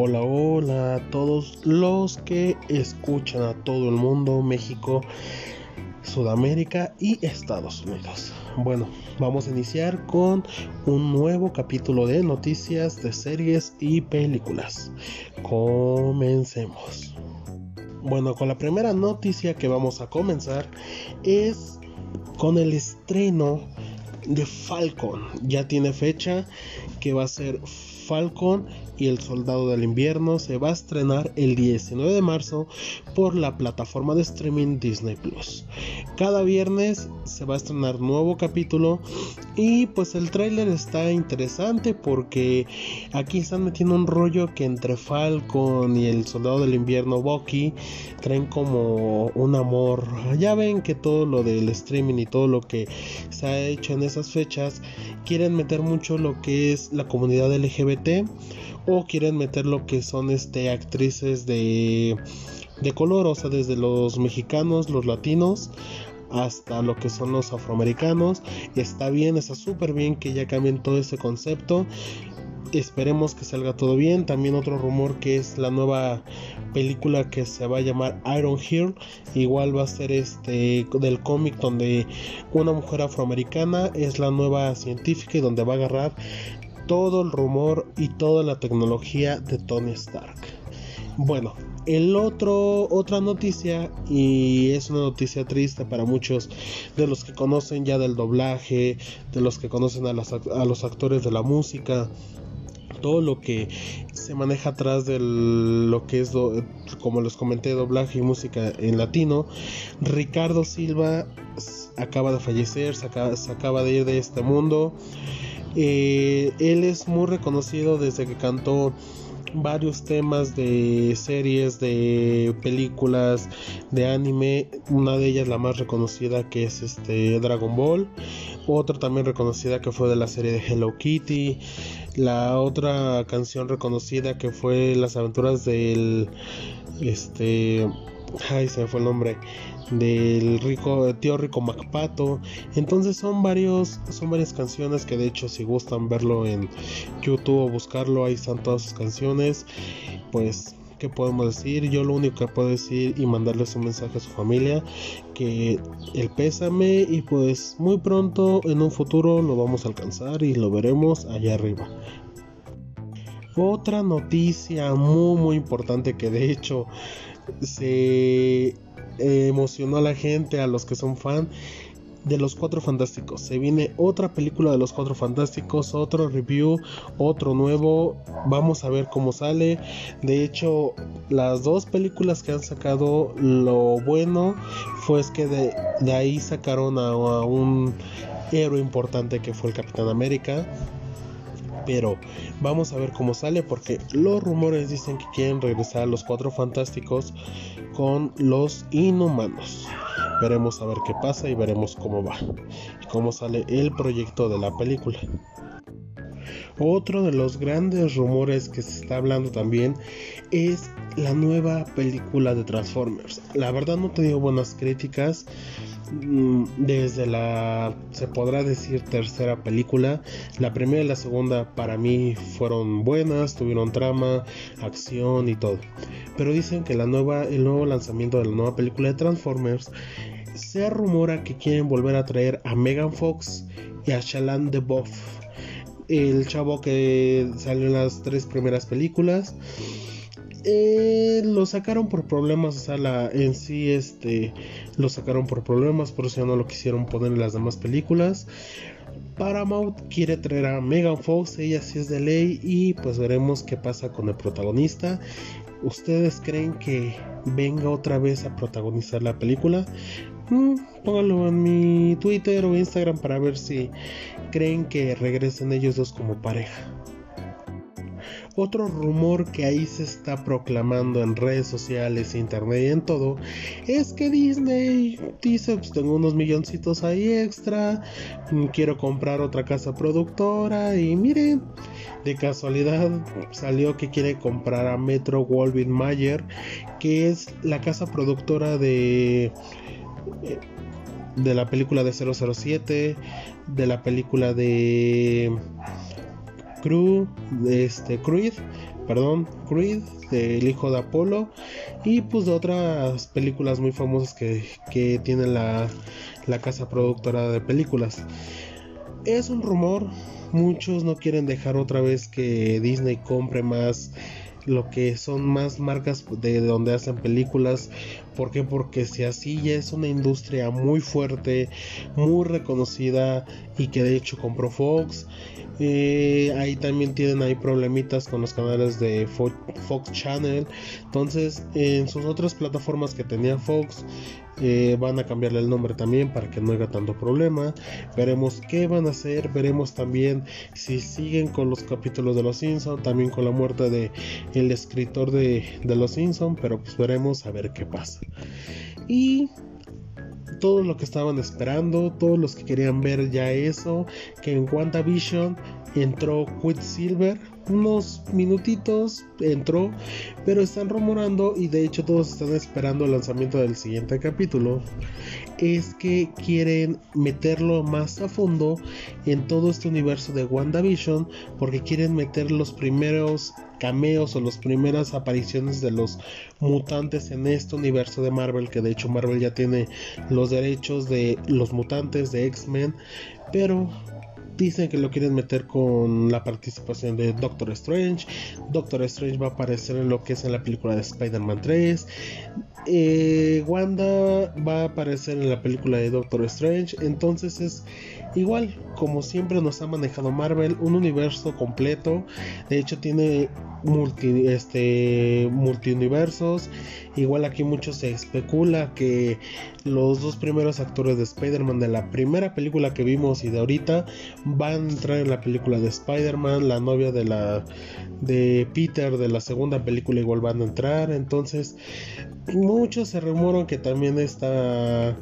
Hola, hola a todos los que escuchan a todo el mundo, México, Sudamérica y Estados Unidos. Bueno, vamos a iniciar con un nuevo capítulo de noticias de series y películas. Comencemos. Bueno, con la primera noticia que vamos a comenzar es con el estreno de Falcon. Ya tiene fecha que va a ser Falcon y El Soldado del Invierno se va a estrenar el 19 de marzo por la plataforma de streaming Disney Plus. Cada viernes se va a estrenar nuevo capítulo y pues el tráiler está interesante porque aquí están metiendo un rollo que entre Falcon y El Soldado del Invierno Bucky traen como un amor. Ya ven que todo lo del streaming y todo lo que se ha hecho en esas fechas quieren meter mucho lo que es la comunidad LGBT o quieren meter lo que son este actrices de de color, o sea, desde los mexicanos, los latinos hasta lo que son los afroamericanos. Está bien, está súper bien que ya cambien todo ese concepto. Esperemos que salga todo bien. También otro rumor que es la nueva película que se va a llamar Iron Heart. Igual va a ser este del cómic donde una mujer afroamericana es la nueva científica y donde va a agarrar todo el rumor y toda la tecnología de Tony Stark. Bueno, el otro, otra noticia, y es una noticia triste para muchos de los que conocen ya del doblaje, de los que conocen a, los actores de la música, todo lo que se maneja atrás de lo que es, como les comenté, doblaje y música en latino. Ricardo Silva acaba de fallecer, se acaba de ir de este mundo. Eh, él es muy reconocido desde que cantó varios temas de series, de películas, de anime. Una de ellas la más reconocida que es este Dragon Ball. Otra también reconocida que fue de la serie de Hello Kitty. La otra canción reconocida que fue Las aventuras del este ay se me fue el nombre del rico tío rico Macpato entonces son varios son varias canciones que de hecho si gustan verlo en YouTube o buscarlo ahí están todas sus canciones pues ¿qué podemos decir? Yo lo único que puedo decir y mandarles un mensaje a su familia que el pésame y pues muy pronto en un futuro lo vamos a alcanzar y lo veremos allá arriba. Otra noticia muy muy importante que de hecho se emocionó a la gente, a los que son fan de los Cuatro Fantásticos. Se viene otra película de los Cuatro Fantásticos, otro review, otro nuevo. Vamos a ver cómo sale. De hecho, las dos películas que han sacado, lo bueno fue es que de, ahí sacaron a un héroe importante que fue el Capitán América pero vamos a ver cómo sale porque los rumores dicen que quieren regresar a los cuatro fantásticos con los inhumanos. Veremos a ver qué pasa y veremos cómo va y cómo sale el proyecto de la película. Otro de los grandes rumores que se está hablando también es la nueva película de Transformers. La verdad no he tenido buenas críticas desde la, se podrá decir, tercera película. La primera y la segunda para mí fueron buenas, tuvieron trama, acción y todo. Pero dicen que la nueva, el nuevo lanzamiento de la nueva película de Transformers se rumora que quieren volver a traer a Megan Fox y a Shalan DeBoff el chavo que salió en las tres primeras películas. Eh, lo sacaron por problemas, o sea, en sí este, lo sacaron por problemas, por eso ya no lo quisieron poner en las demás películas. Paramount quiere traer a Megan Fox, ella sí es de ley y pues veremos qué pasa con el protagonista. ¿Ustedes creen que venga otra vez a protagonizar la película? Mm, pónganlo en mi Twitter o Instagram para ver si creen que regresen ellos dos como pareja. Otro rumor que ahí se está proclamando en redes sociales, internet y en todo, es que Disney dice, pues tengo unos milloncitos ahí extra, mm, quiero comprar otra casa productora y miren, de casualidad salió que quiere comprar a Metro Goldwyn Mayer, que es la casa productora de eh, de la película de 007, de la película de Crew, este Creed, perdón, Creed, El hijo de Apolo y pues de otras películas muy famosas que, que tiene la, la casa productora de películas. Es un rumor, muchos no quieren dejar otra vez que Disney compre más lo que son más marcas de donde hacen películas. ¿Por qué? Porque si así ya es una industria muy fuerte, muy reconocida y que de hecho compró Fox. Eh, ahí también tienen ahí problemitas con los canales de Fox Channel. Entonces, en sus otras plataformas que tenía Fox, eh, van a cambiarle el nombre también para que no haya tanto problema. Veremos qué van a hacer. Veremos también si siguen con los capítulos de Los Simpson. También con la muerte de el escritor de, de Los Simpson. Pero pues veremos a ver qué pasa. Y todo lo que estaban esperando, todos los que querían ver ya eso, que en WandaVision entró Quicksilver, unos minutitos entró, pero están rumorando y de hecho todos están esperando el lanzamiento del siguiente capítulo. Es que quieren meterlo más a fondo en todo este universo de WandaVision porque quieren meter los primeros cameos o las primeras apariciones de los mutantes en este universo de Marvel, que de hecho Marvel ya tiene los derechos de los mutantes de X-Men, pero dicen que lo quieren meter con la participación de Doctor Strange. Doctor Strange va a aparecer en lo que es en la película de Spider-Man 3. Eh, Wanda va a aparecer en la película de Doctor Strange. Entonces es igual como siempre nos ha manejado Marvel, un universo completo. De hecho tiene multi, este, multiuniversos. Igual aquí mucho se especula que los dos primeros actores de Spider-Man de la primera película que vimos y de ahorita van a entrar en la película de Spider-Man. La novia de la de Peter de la segunda película igual van a entrar. Entonces muchos se rumoran que también está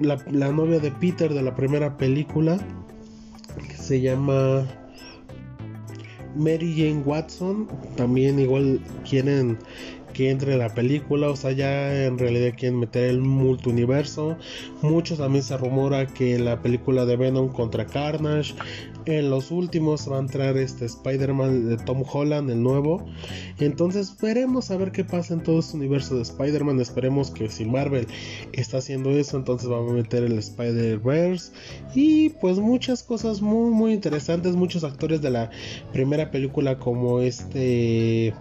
la, novia de Peter de la primera película que se llama Mary Jane Watson también igual quieren que entre la película, o sea, ya en realidad quieren meter el multiuniverso. Muchos también se rumora que la película de Venom contra Carnage, en los últimos va a entrar este Spider-Man de Tom Holland, el nuevo. Entonces veremos a ver qué pasa en todo este universo de Spider-Man. Esperemos que si Marvel está haciendo eso, entonces vamos a meter el Spider-Verse. Y pues muchas cosas muy muy interesantes. Muchos actores de la primera película como este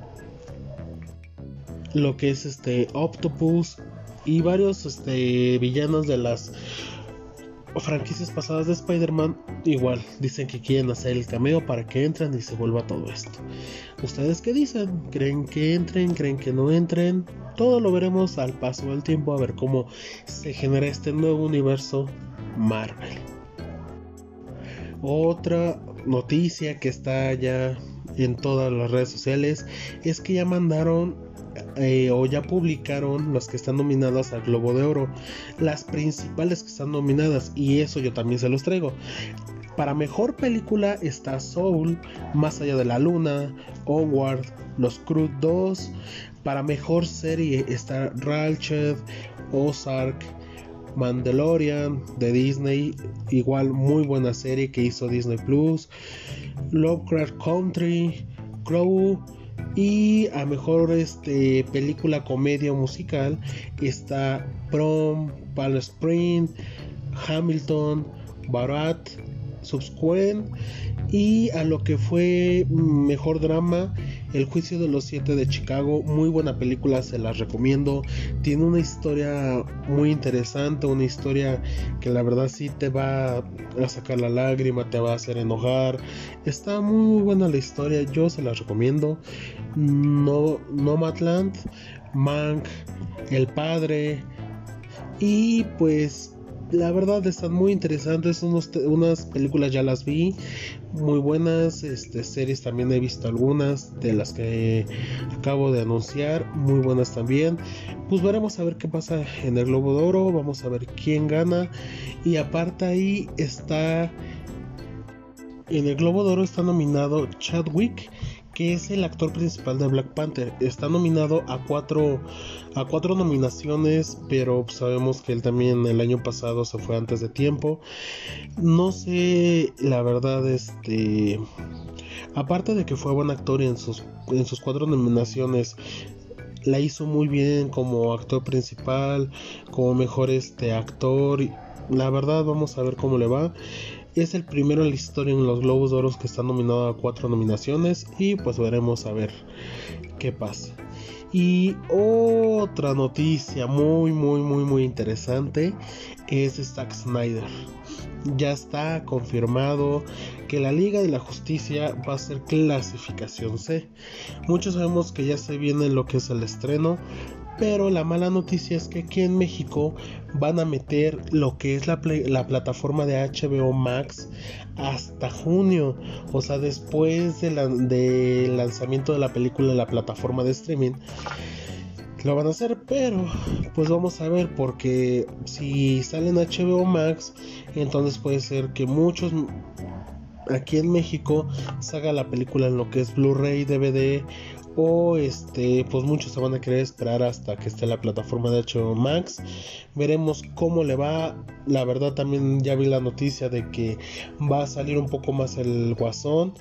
lo que es este Octopus y varios este, villanos de las franquicias pasadas de Spider-Man igual dicen que quieren hacer el cameo para que entren y se vuelva todo esto. ¿Ustedes qué dicen? ¿Creen que entren? ¿Creen que no entren? Todo lo veremos al paso del tiempo a ver cómo se genera este nuevo universo Marvel. Otra noticia que está ya en todas las redes sociales es que ya mandaron eh, o ya publicaron las que están nominadas al Globo de Oro, las principales que están nominadas, y eso yo también se los traigo. Para mejor película está Soul, Más allá de la luna, Onward, Los Cruz 2. Para mejor serie está Ratchet, Ozark, Mandalorian de Disney, igual muy buena serie que hizo Disney Plus, Lovecraft Country, Crow, y a mejor este, película, comedia musical está Prom, Palm Spring, Hamilton, Barat, Subsequent y a lo que fue mejor drama el juicio de los siete de Chicago, muy buena película, se las recomiendo. Tiene una historia muy interesante, una historia que la verdad sí te va a sacar la lágrima, te va a hacer enojar. Está muy buena la historia, yo se las recomiendo. No, Nomadland, Mank, El Padre. Y pues la verdad están muy interesantes. unas películas ya las vi, muy buenas. Este, series también he visto algunas de las que acabo de anunciar, muy buenas también. Pues veremos a ver qué pasa en el Globo de Oro. Vamos a ver quién gana. Y aparte ahí está. En el Globo de Oro está nominado Chadwick que es el actor principal de Black Panther. Está nominado a cuatro, a cuatro nominaciones, pero sabemos que él también el año pasado se fue antes de tiempo. No sé, la verdad, este, aparte de que fue buen actor en sus, en sus cuatro nominaciones, la hizo muy bien como actor principal, como mejor este actor. La verdad, vamos a ver cómo le va. Es el primero en la historia en los Globos de que está nominado a cuatro nominaciones y pues veremos a ver qué pasa. Y otra noticia muy muy muy muy interesante es Zack Snyder. Ya está confirmado que la Liga de la Justicia va a ser clasificación C. Muchos sabemos que ya se viene lo que es el estreno, pero la mala noticia es que aquí en México van a meter lo que es la, plataforma de HBO Max hasta junio. O sea, después del lanzamiento de la película en la plataforma de streaming. Lo van a hacer, pero pues vamos a ver porque si sale en HBO Max, entonces puede ser que muchos aquí en México salga la película en lo que es Blu-ray, DVD o este pues muchos se van a querer esperar hasta que esté la plataforma de HBO Max. Veremos cómo le va. La verdad también ya vi la noticia de que va a salir un poco más el guasón.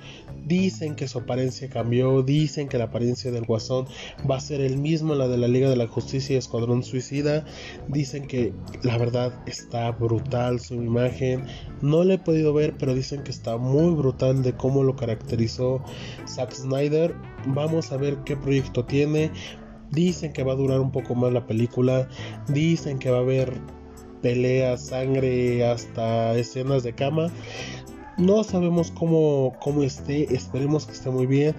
Dicen que su apariencia cambió dicen que la apariencia del guasón va a ser el mismo la de la Liga de la Justicia y Escuadrón Suicida. Dicen que la verdad está brutal su imagen. No le he podido ver pero dicen que está muy brutal de cómo lo caracterizó Zack Snyder vamos a ver qué proyecto tiene. Dicen que va a durar un poco más la película. Dicen que va a haber peleas, sangre, hasta escenas de cama. No sabemos cómo, cómo esté, esperemos que esté muy bien.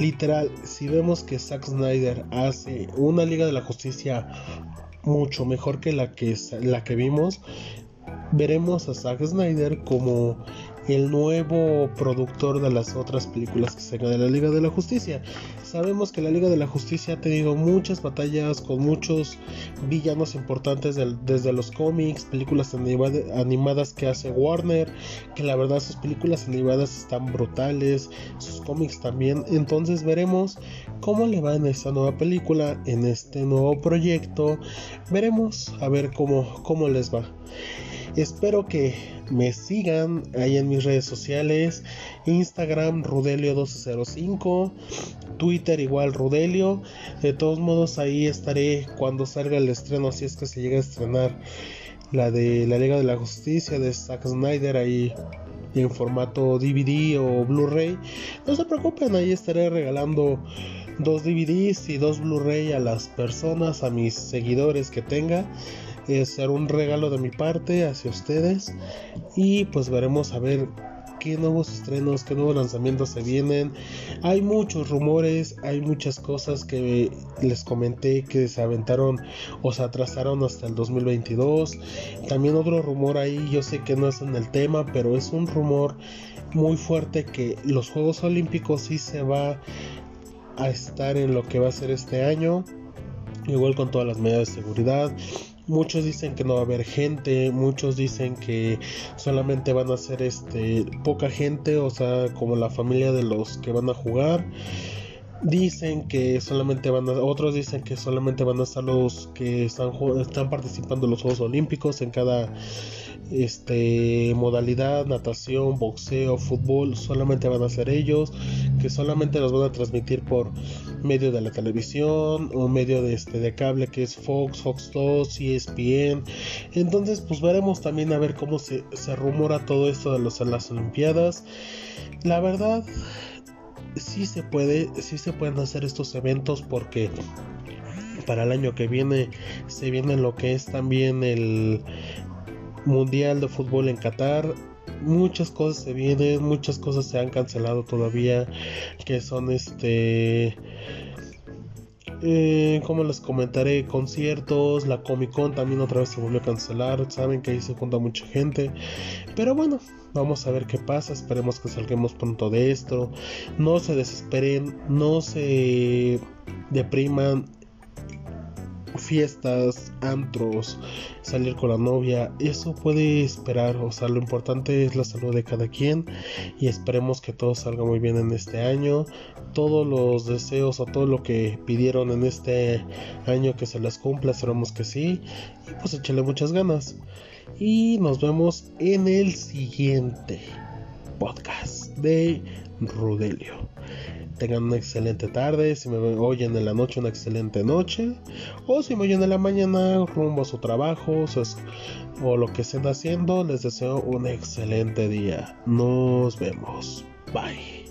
Literal, si vemos que Zack Snyder hace una Liga de la Justicia mucho mejor que la que, la que vimos, veremos a Zack Snyder como el nuevo productor de las otras películas que se de la Liga de la Justicia. Sabemos que la Liga de la Justicia ha tenido muchas batallas con muchos villanos importantes desde los cómics, películas animadas que hace Warner, que la verdad sus películas animadas están brutales, sus cómics también. Entonces veremos cómo le va en esta nueva película, en este nuevo proyecto. Veremos a ver cómo, cómo les va. Espero que me sigan ahí en mis redes sociales. Instagram Rudelio1205. Twitter igual Rudelio. De todos modos ahí estaré cuando salga el estreno. Si es que se llega a estrenar la de la Liga de la Justicia de Zack Snyder ahí en formato DVD o Blu-ray. No se preocupen, ahí estaré regalando dos DVDs y dos Blu-ray a las personas, a mis seguidores que tenga ser un regalo de mi parte hacia ustedes y pues veremos a ver qué nuevos estrenos, qué nuevos lanzamientos se vienen. Hay muchos rumores, hay muchas cosas que les comenté que se aventaron o se atrasaron hasta el 2022. También otro rumor ahí, yo sé que no es en el tema, pero es un rumor muy fuerte que los Juegos Olímpicos sí se va a estar en lo que va a ser este año. Igual con todas las medidas de seguridad, Muchos dicen que no va a haber gente, muchos dicen que solamente van a ser este poca gente, o sea, como la familia de los que van a jugar. Dicen que solamente van a, otros dicen que solamente van a estar los que están, están participando en los Juegos Olímpicos en cada este modalidad, natación, boxeo, fútbol, solamente van a ser ellos, que solamente los van a transmitir por medio de la televisión o medio de este de cable que es Fox, Fox 2, ESPN. Entonces, pues veremos también a ver cómo se, se rumora todo esto de los, las Olimpiadas. La verdad, sí se puede, sí se pueden hacer estos eventos porque para el año que viene se viene lo que es también el Mundial de Fútbol en Qatar muchas cosas se vienen, muchas cosas se han cancelado todavía, que son este... Eh, como les comentaré, conciertos, la Comic Con también otra vez se volvió a cancelar, saben que ahí se junta mucha gente, pero bueno, vamos a ver qué pasa, esperemos que salgamos pronto de esto, no se desesperen, no se depriman, fiestas, antros, salir con la novia, eso puede esperar, o sea, lo importante es la salud de cada quien y esperemos que todo salga muy bien en este año, todos los deseos o todo lo que pidieron en este año que se les cumpla, esperemos que sí, y pues échale muchas ganas y nos vemos en el siguiente. podcast de Rudelio. Tengan una excelente tarde, si me oyen en la noche, una excelente noche. O si me oyen en la mañana, rumbo a su trabajo o lo que estén haciendo, les deseo un excelente día. Nos vemos. Bye.